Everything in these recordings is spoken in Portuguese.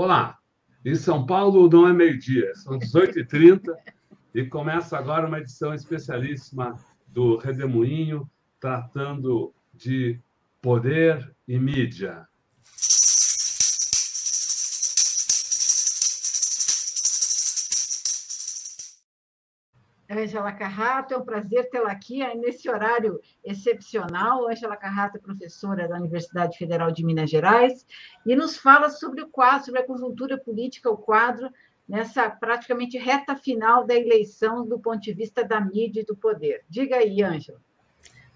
Olá, em São Paulo não é meio-dia, são 18h30 e começa agora uma edição especialíssima do Redemoinho, tratando de poder e mídia. Ângela Carrato, é um prazer tê-la aqui nesse horário excepcional. Ângela Carrato é professora da Universidade Federal de Minas Gerais e nos fala sobre o quadro, sobre a conjuntura política, o quadro, nessa praticamente reta final da eleição do ponto de vista da mídia e do poder. Diga aí, Ângela.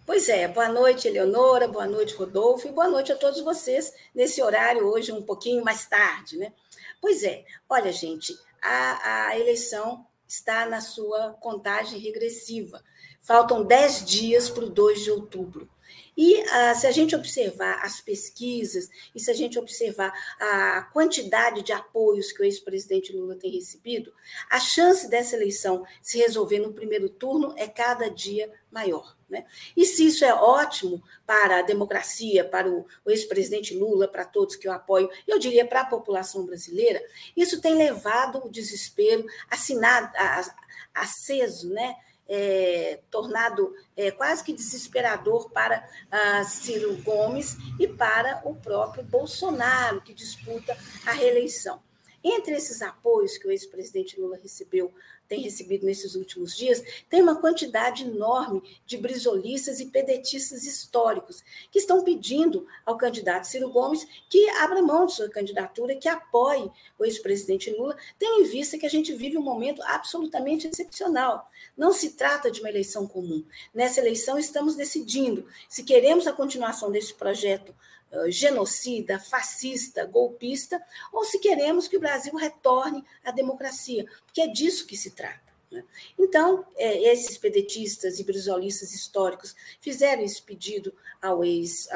Pois é, boa noite, Eleonora, boa noite, Rodolfo, e boa noite a todos vocês nesse horário hoje um pouquinho mais tarde, né? Pois é, olha, gente, a, a eleição está na sua contagem regressiva. Faltam 10 dias para o 2 de outubro. E ah, se a gente observar as pesquisas e se a gente observar a quantidade de apoios que o ex-presidente Lula tem recebido, a chance dessa eleição se resolver no primeiro turno é cada dia maior. Né? E se isso é ótimo para a democracia, para o, o ex-presidente Lula, para todos que o apoiam, eu diria para a população brasileira, isso tem levado o desespero assinado, aceso, né? É, tornado é, quase que desesperador para ah, Ciro Gomes e para o próprio Bolsonaro, que disputa a reeleição. Entre esses apoios que o ex-presidente Lula recebeu tem recebido nesses últimos dias, tem uma quantidade enorme de brisolistas e pedetistas históricos que estão pedindo ao candidato Ciro Gomes que abra mão de sua candidatura, que apoie o ex-presidente Lula, tendo em vista que a gente vive um momento absolutamente excepcional. Não se trata de uma eleição comum. Nessa eleição, estamos decidindo se queremos a continuação desse projeto genocida, fascista, golpista, ou se queremos que o Brasil retorne à democracia, porque é disso que se trata. Né? Então, é, esses pedetistas e brisolistas históricos fizeram esse pedido ao ex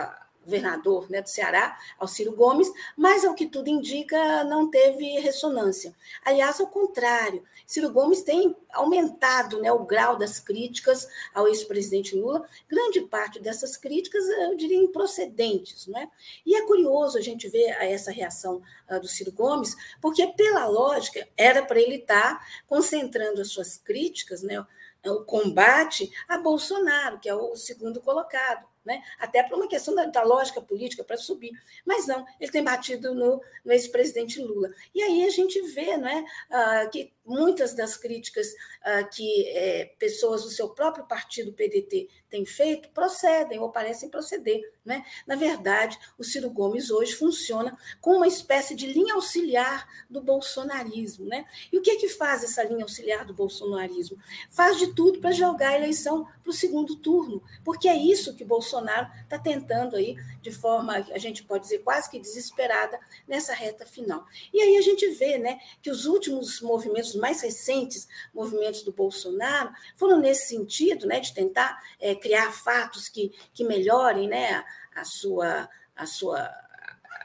governador né, do Ceará, ao Ciro Gomes, mas, ao que tudo indica, não teve ressonância. Aliás, ao contrário, Ciro Gomes tem aumentado né, o grau das críticas ao ex-presidente Lula, grande parte dessas críticas, eu diria, improcedentes. Né? E é curioso a gente ver essa reação uh, do Ciro Gomes, porque, pela lógica, era para ele estar concentrando as suas críticas, né, o combate a Bolsonaro, que é o segundo colocado né? até por uma questão da, da lógica política para subir. Mas não, ele tem batido no, no ex-presidente Lula. E aí a gente vê não é, uh, que muitas das críticas uh, que é, pessoas do seu próprio partido PDT têm feito procedem ou parecem proceder. Né? Na verdade, o Ciro Gomes hoje funciona como uma espécie de linha auxiliar do bolsonarismo. Né? E o que, é que faz essa linha auxiliar do bolsonarismo? Faz de tudo para jogar a eleição para o segundo turno, porque é isso que Bolsonaro está tentando aí, de forma, a gente pode dizer, quase que desesperada, nessa reta final. E aí a gente vê né, que os últimos movimentos mais recentes movimentos do Bolsonaro foram nesse sentido, né, de tentar é, criar fatos que, que melhorem né, a, a, sua, a sua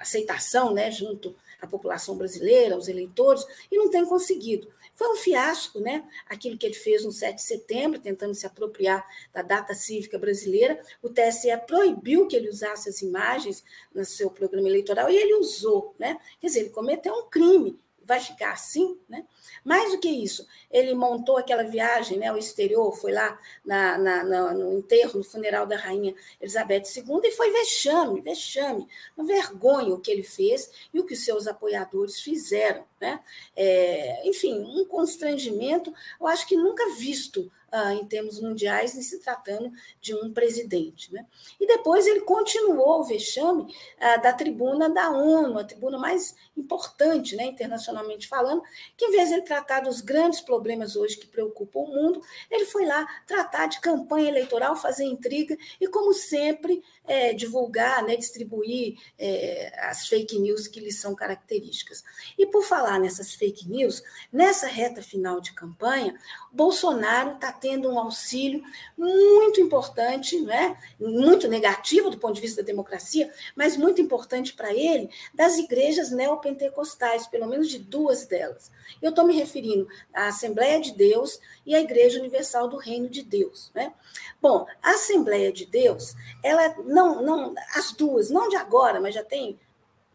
aceitação né, junto à população brasileira, aos eleitores, e não tem conseguido. Foi um fiasco, né? Aquilo que ele fez no 7 de setembro, tentando se apropriar da data cívica brasileira. O TSE proibiu que ele usasse as imagens no seu programa eleitoral e ele usou, né? Quer dizer, ele cometeu um crime vai ficar assim, né? Mais do que isso, ele montou aquela viagem, né, ao exterior, foi lá na, na, na, no enterro, no funeral da rainha Elizabeth II, e foi vexame, vexame, uma vergonha o que ele fez e o que seus apoiadores fizeram. Né? É, enfim, um constrangimento, eu acho que nunca visto ah, em termos mundiais, em se tratando de um presidente. Né? E depois ele continuou o vexame ah, da tribuna da ONU, a tribuna mais importante, né, internacionalmente falando, que em vez de ele tratar dos grandes problemas hoje que preocupam o mundo, ele foi lá tratar de campanha eleitoral, fazer intriga e, como sempre, é, divulgar, né, distribuir é, as fake news que lhe são características. E por falar nessas fake news, nessa reta final de campanha, Bolsonaro está tendo um auxílio muito importante, né? muito negativo do ponto de vista da democracia, mas muito importante para ele, das igrejas neopentecostais, pelo menos de duas delas. Eu estou me referindo à Assembleia de Deus e à Igreja Universal do Reino de Deus. Né? Bom, a Assembleia de Deus, ela não, não, as duas, não de agora, mas já tem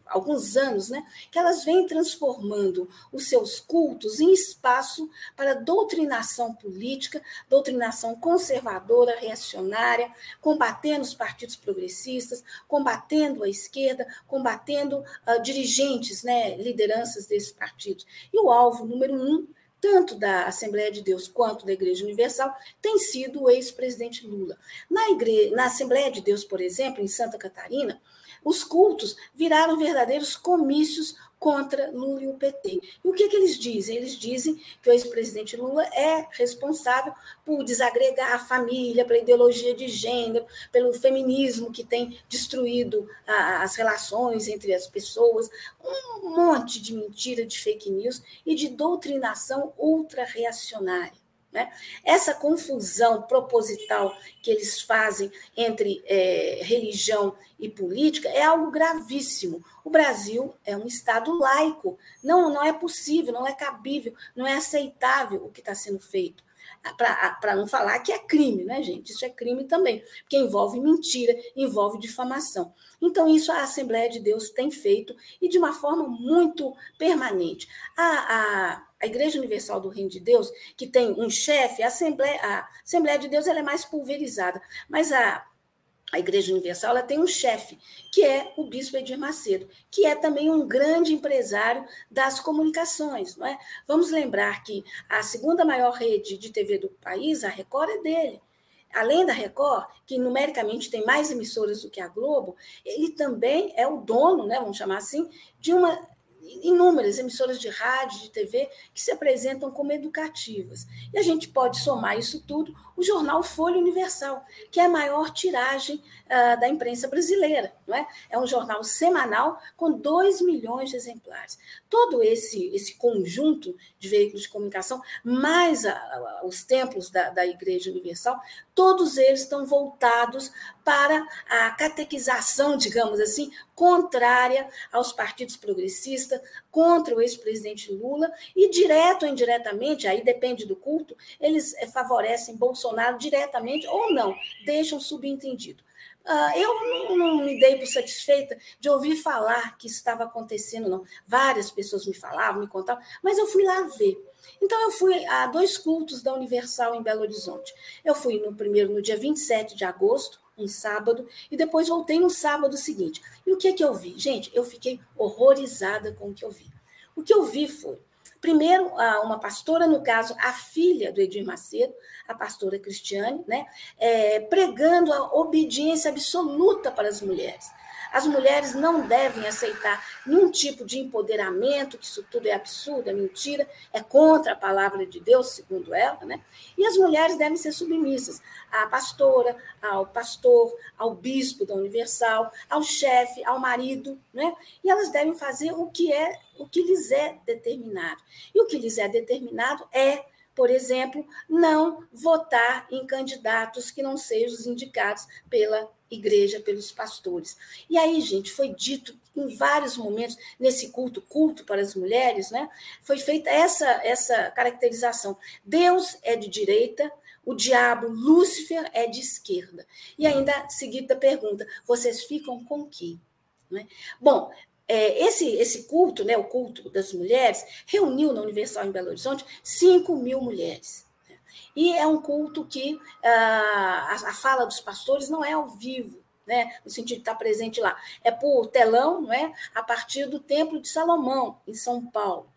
alguns anos, né, que elas vêm transformando os seus cultos em espaço para doutrinação política, doutrinação conservadora, reacionária, combatendo os partidos progressistas, combatendo a esquerda, combatendo uh, dirigentes, né, lideranças desses partidos. E o alvo número um tanto da Assembleia de Deus quanto da Igreja Universal, tem sido o ex-presidente Lula. Na, na Assembleia de Deus, por exemplo, em Santa Catarina, os cultos viraram verdadeiros comícios contra Lula e o PT. E o que, que eles dizem? Eles dizem que o ex-presidente Lula é responsável por desagregar a família, pela ideologia de gênero, pelo feminismo que tem destruído a, as relações entre as pessoas, um monte de mentira, de fake news e de doutrinação ultra-reacionária. Né? Essa confusão proposital que eles fazem entre é, religião e política é algo gravíssimo. O Brasil é um Estado laico. Não, não é possível, não é cabível, não é aceitável o que está sendo feito. Para não falar que é crime, né, gente? Isso é crime também, porque envolve mentira, envolve difamação. Então, isso a Assembleia de Deus tem feito e de uma forma muito permanente. A, a, a Igreja Universal do Reino de Deus, que tem um chefe, a Assembleia, a Assembleia de Deus ela é mais pulverizada, mas a, a Igreja Universal ela tem um chefe, que é o Bispo Edir Macedo, que é também um grande empresário das comunicações. Não é? Vamos lembrar que a segunda maior rede de TV do país, a Record, é dele. Além da Record, que numericamente tem mais emissoras do que a Globo, ele também é o dono, né, vamos chamar assim, de uma inúmeras emissoras de rádio, de TV, que se apresentam como educativas. E a gente pode somar isso tudo o jornal Folha Universal, que é a maior tiragem uh, da imprensa brasileira. Não é? é um jornal semanal com 2 milhões de exemplares. Todo esse, esse conjunto de veículos de comunicação, mais a, a, os templos da, da Igreja Universal, todos eles estão voltados para a catequização, digamos assim, contrária aos partidos progressistas, contra o ex-presidente Lula, e direto ou indiretamente, aí depende do culto, eles eh, favorecem Bolsonaro diretamente ou não, deixam subentendido. Uh, eu não, me dei por satisfeita de ouvir falar que estava acontecendo, não. Várias pessoas me falavam, me contavam, mas eu fui lá ver. Então, eu fui a dois cultos da Universal em Belo Horizonte. Eu fui no primeiro, no dia 27 de agosto, um sábado, e depois voltei no sábado seguinte. E o que, que eu vi? Gente, eu fiquei horrorizada com o que eu vi. O que eu vi foi, primeiro, uma pastora, no caso, a filha do Edir Macedo, a pastora Cristiane, né, é, pregando a obediência absoluta para as mulheres. As mulheres não devem aceitar nenhum tipo de empoderamento, que isso tudo é absurdo, é mentira, é contra a palavra de Deus, segundo ela, né? E as mulheres devem ser submissas à pastora, ao pastor, ao bispo da Universal, ao chefe, ao marido, né? E elas devem fazer o que é, o que lhes é determinado. E o que lhes é determinado é por exemplo, não votar em candidatos que não sejam os indicados pela igreja, pelos pastores. E aí, gente, foi dito em vários momentos nesse culto, culto para as mulheres, né? Foi feita essa essa caracterização. Deus é de direita, o diabo, Lúcifer, é de esquerda. E ainda seguida pergunta: vocês ficam com quem? Né? Bom, é, esse, esse culto, né, o culto das mulheres, reuniu na Universal em Belo Horizonte 5 mil mulheres. E é um culto que ah, a, a fala dos pastores não é ao vivo, né, no sentido de estar presente lá. É por telão, não é? a partir do Templo de Salomão, em São Paulo.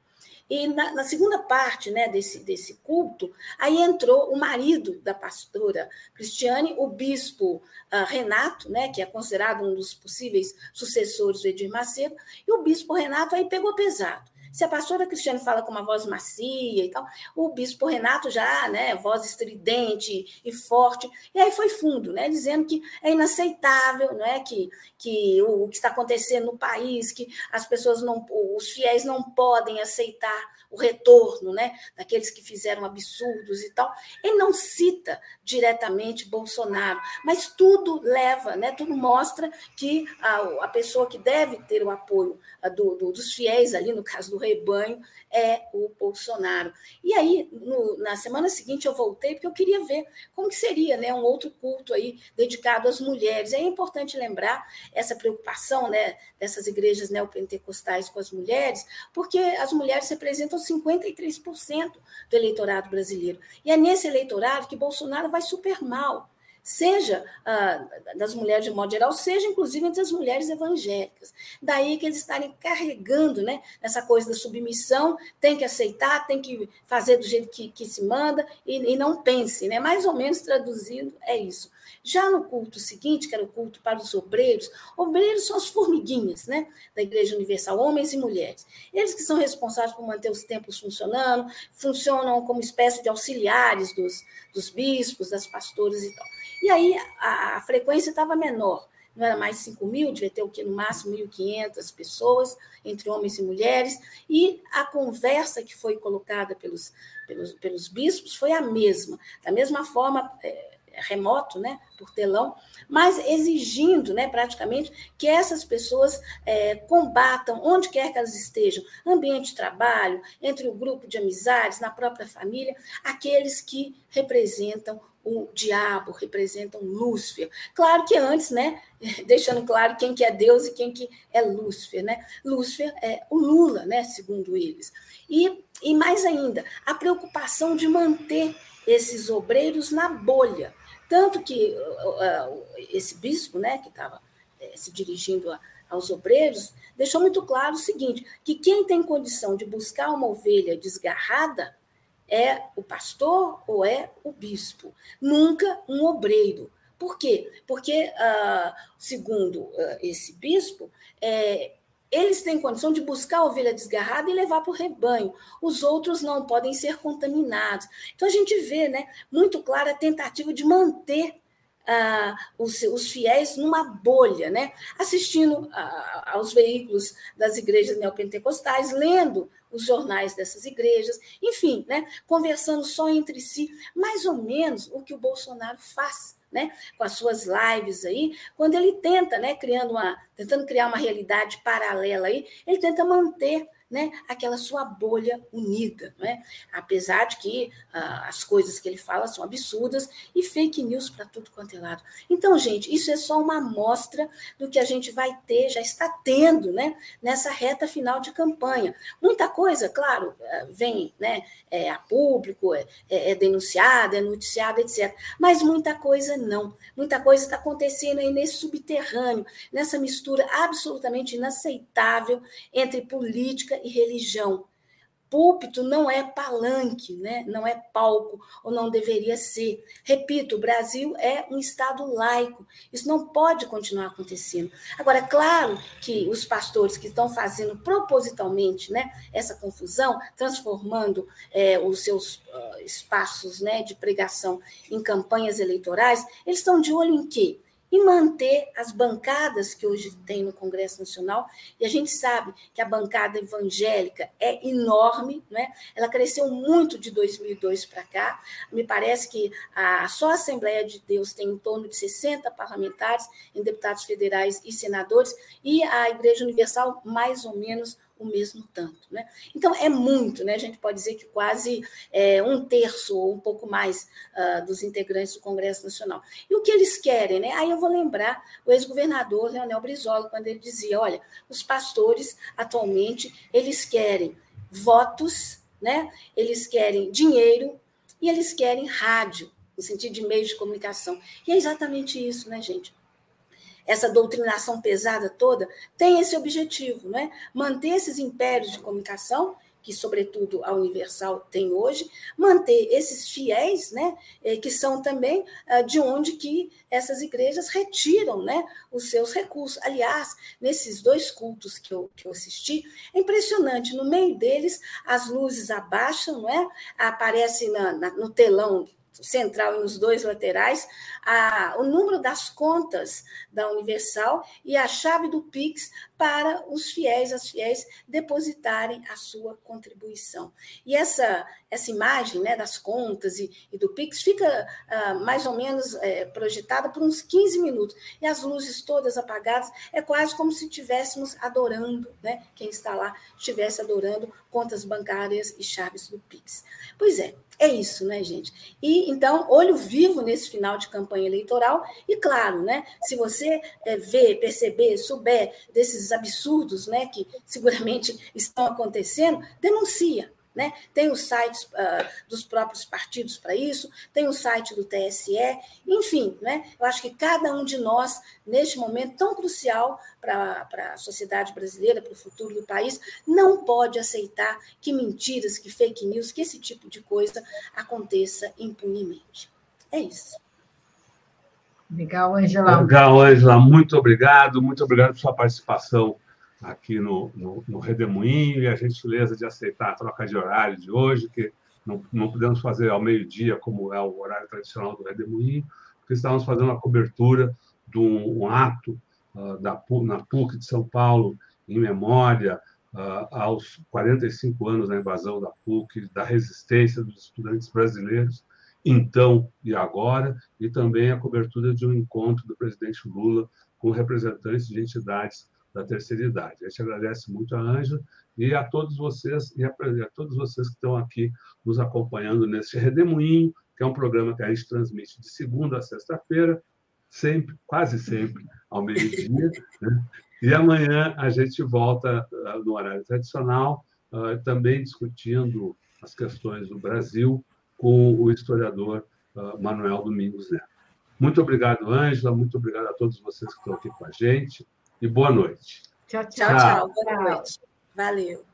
E na, na, segunda parte né, desse, desse culto, aí entrou o marido da pastora Cristiane, o bispo uh, Renato, né, que é considerado um dos possíveis sucessores do Edir Macedo, e o bispo Renato aí pegou pesado. Se a pastora Cristiane fala com uma voz macia e tal, o bispo Renato já, né, voz estridente e forte, e aí foi fundo, né, dizendo que é inaceitável, não é, que, que o, o que está acontecendo no país, que as pessoas não, os fiéis não podem aceitar o retorno né, daqueles que fizeram absurdos e tal. Ele não cita diretamente Bolsonaro, mas tudo leva, né, tudo mostra que a, a pessoa que deve ter o apoio do, do, dos fiéis, ali no caso do rebanho é o Bolsonaro. E aí, no, na semana seguinte, eu voltei, porque eu queria ver como que seria né, um outro culto aí dedicado às mulheres. É importante lembrar essa preocupação né, dessas igrejas neopentecostais com as mulheres, porque as mulheres representam 53% do eleitorado brasileiro. E é nesse eleitorado que Bolsonaro vai super mal seja ah, das mulheres de modo geral, seja inclusive entre as mulheres evangélicas. Daí que eles estarem carregando né, essa coisa da submissão, tem que aceitar, tem que fazer do jeito que, que se manda e, e não pense, né? mais ou menos traduzindo, é isso. Já no culto seguinte, que era o culto para os obreiros, obreiros são as formiguinhas né, da Igreja Universal, homens e mulheres. Eles que são responsáveis por manter os templos funcionando, funcionam como espécie de auxiliares dos, dos bispos, das pastores e tal. E aí a, a frequência estava menor, não era mais 5 mil, devia ter o que no máximo 1.500 pessoas, entre homens e mulheres, e a conversa que foi colocada pelos, pelos, pelos bispos foi a mesma, da mesma forma. É, remoto, né, por telão, mas exigindo, né, praticamente, que essas pessoas é, combatam, onde quer que elas estejam, ambiente de trabalho, entre o grupo de amizades, na própria família, aqueles que representam o diabo, representam Lúcifer. Claro que antes, né, deixando claro quem que é Deus e quem que é Lúcifer, né? Lúcifer é o Lula, né, segundo eles. E, e mais ainda, a preocupação de manter esses obreiros na bolha, tanto que uh, esse bispo, né, que estava uh, se dirigindo a, aos obreiros, deixou muito claro o seguinte: que quem tem condição de buscar uma ovelha desgarrada é o pastor ou é o bispo, nunca um obreiro. Por quê? Porque, uh, segundo uh, esse bispo, é, eles têm condição de buscar a ovelha desgarrada e levar para o rebanho. Os outros não podem ser contaminados. Então a gente vê, né, muito clara a tentativa de manter ah, os, os, fiéis numa bolha, né? assistindo ah, aos veículos das igrejas neopentecostais, lendo os jornais dessas igrejas, enfim, né? conversando só entre si, mais ou menos o que o Bolsonaro faz né, com as suas lives aí, quando ele tenta, né, criando uma, tentando criar uma realidade paralela aí, ele tenta manter né, aquela sua bolha unida, né? apesar de que ah, as coisas que ele fala são absurdas e fake news para tudo quanto é lado. Então, gente, isso é só uma amostra do que a gente vai ter, já está tendo né, nessa reta final de campanha. Muita coisa, claro, ah, vem né, é, a público, é, é, é denunciada, é noticiada, etc. Mas muita coisa não. Muita coisa está acontecendo aí nesse subterrâneo, nessa mistura absolutamente inaceitável entre política e religião. Púlpito não é palanque, né? não é palco, ou não deveria ser. Repito, o Brasil é um Estado laico. Isso não pode continuar acontecendo. Agora, é claro que os pastores que estão fazendo propositalmente né, essa confusão, transformando é, os seus uh, espaços né, de pregação em campanhas eleitorais, eles estão de olho em quê? E manter as bancadas que hoje tem no Congresso Nacional. E a gente sabe que a bancada evangélica é enorme, né? ela cresceu muito de 2002 para cá. Me parece que a, só a Assembleia de Deus tem em torno de 60 parlamentares, em deputados federais e senadores, e a Igreja Universal, mais ou menos o mesmo tanto. Né? Então, é muito, né? a gente pode dizer que quase é, um terço ou um pouco mais uh, dos integrantes do Congresso Nacional. E o que eles querem? Né? Aí eu vou lembrar o ex-governador Leonel Brizola, quando ele dizia, olha, os pastores, atualmente, eles querem votos, né? eles querem dinheiro e eles querem rádio, no sentido de meios de comunicação. E é exatamente isso, né, gente? Essa doutrinação pesada toda, tem esse objetivo, né? manter esses impérios de comunicação, que sobretudo a Universal tem hoje, manter esses fiéis, né, eh, que são também ah, de onde que essas igrejas retiram, né, os seus recursos. Aliás, nesses dois cultos que eu, que eu assisti, é impressionante, no meio deles as luzes abaixam, não é? aparece na, na, no telão central e nos dois laterais, a, o número das contas da Universal e a chave do Pix para os fiéis, as fiéis depositarem a sua contribuição. E essa, essa imagem né, das contas e, e do Pix fica uh, mais ou menos é, projetada por uns 15 minutos, e as luzes todas apagadas, é quase como se estivéssemos adorando, né, quem está lá estivesse adorando contas bancárias e chaves do Pix. Pois é, é isso, né, gente? E então, olho vivo nesse final de campanha eleitoral, e claro, né, se você é, ver, perceber, souber desses absurdos né, que seguramente estão acontecendo, denuncia. Né? Tem os sites uh, dos próprios partidos para isso, tem o site do TSE, enfim, né? eu acho que cada um de nós, neste momento tão crucial para a sociedade brasileira, para o futuro do país, não pode aceitar que mentiras, que fake news, que esse tipo de coisa aconteça impunemente. É isso. Legal, Angela. Legal, Angela. Muito obrigado, muito obrigado por sua participação aqui no, no, no Redemoinho e a gentileza de aceitar a troca de horário de hoje, que não, não podemos fazer ao meio-dia, como é o horário tradicional do Redemoinho, porque estávamos fazendo uma cobertura de um, um ato uh, da, na PUC de São Paulo, em memória uh, aos 45 anos da invasão da PUC, da resistência dos estudantes brasileiros, então e agora, e também a cobertura de um encontro do presidente Lula com representantes de entidades da terceira idade. A gente agradece muito a Ângela e a todos vocês e a, a, todos vocês que estão aqui nos acompanhando neste Redemoinho, que é um programa que a gente transmite de segunda a sexta-feira, sempre, quase sempre, ao meio-dia. Né? E amanhã a gente volta uh, no horário tradicional, uh, também discutindo as questões do Brasil com o historiador uh, Manuel Domingos Neto. Muito obrigado, Ângela, muito obrigado a todos vocês que estão aqui com a gente e boa noite. Tchau, tchau. Tchau, tchau. Boa noite. Valeu.